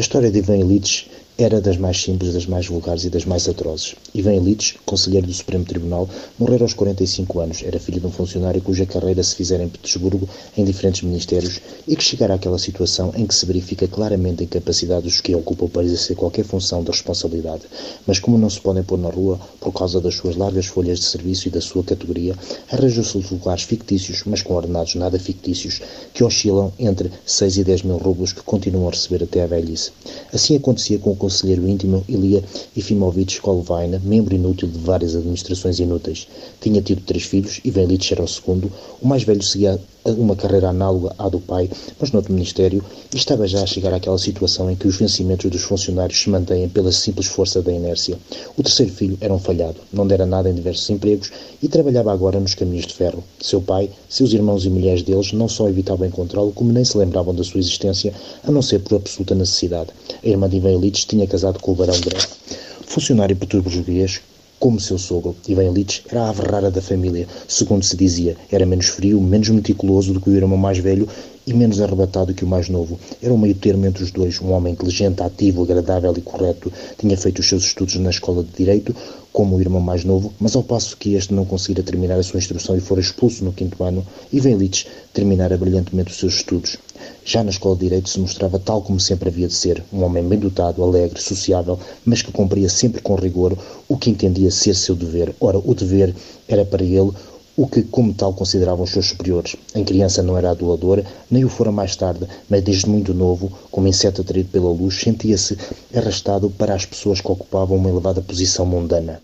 A história de Ivan Illich era das mais simples, das mais vulgares e das mais atrozes. Ivan Illich, conselheiro do Supremo Tribunal, morreu aos 45 anos. Era filho de um funcionário cuja carreira se fizera em Petersburgo, em diferentes ministérios, e que chegara àquela situação em que se verifica claramente a incapacidade dos que ocupam para exercer qualquer função de responsabilidade. Mas como não se podem pôr na rua por causa das suas largas folhas de serviço e da sua categoria, arranjou-se lugares fictícios, mas com ordenados nada fictícios, que oscilam entre 6 e 10 mil rublos que continuam a receber até à velhice. Assim acontecia com o conselheiro íntimo Ilia Efimovich Kolvaina, membro inútil de várias administrações inúteis. Tinha tido três filhos, Ivan Ilitch era o segundo. O mais velho seguia uma carreira análoga à do pai, mas noutro ministério, e estava já a chegar àquela situação em que os vencimentos dos funcionários se mantêm pela simples força da inércia. O terceiro filho era um falhado, não dera nada em diversos empregos e trabalhava agora nos caminhos de ferro. Seu pai, seus irmãos e mulheres deles não só evitavam encontrá-lo, como nem se lembravam da sua existência, a não ser por absoluta necessidade. A irmã de Ivan Ilitch tinha casado com o barão Gref, funcionário português como seu sogro, Ivan Illich era a averrara da família, segundo se dizia. Era menos frio, menos meticuloso do que o irmão mais velho e menos arrebatado que o mais novo. Era um meio termo entre os dois, um homem inteligente, ativo, agradável e correto. Tinha feito os seus estudos na escola de Direito, como o irmão mais novo, mas ao passo que este não conseguira terminar a sua instrução e fora expulso no quinto ano, Ivan Illich terminara brilhantemente os seus estudos. Já na escola de Direito se mostrava tal como sempre havia de ser, um homem bem dotado, alegre, sociável, mas que cumpria sempre com rigor o que entendia ser seu dever. Ora, o dever era para ele o que como tal consideravam os seus superiores. Em criança não era adulador, nem o fora mais tarde, mas desde muito novo, como inseto atraído pela luz, sentia-se arrastado para as pessoas que ocupavam uma elevada posição mundana.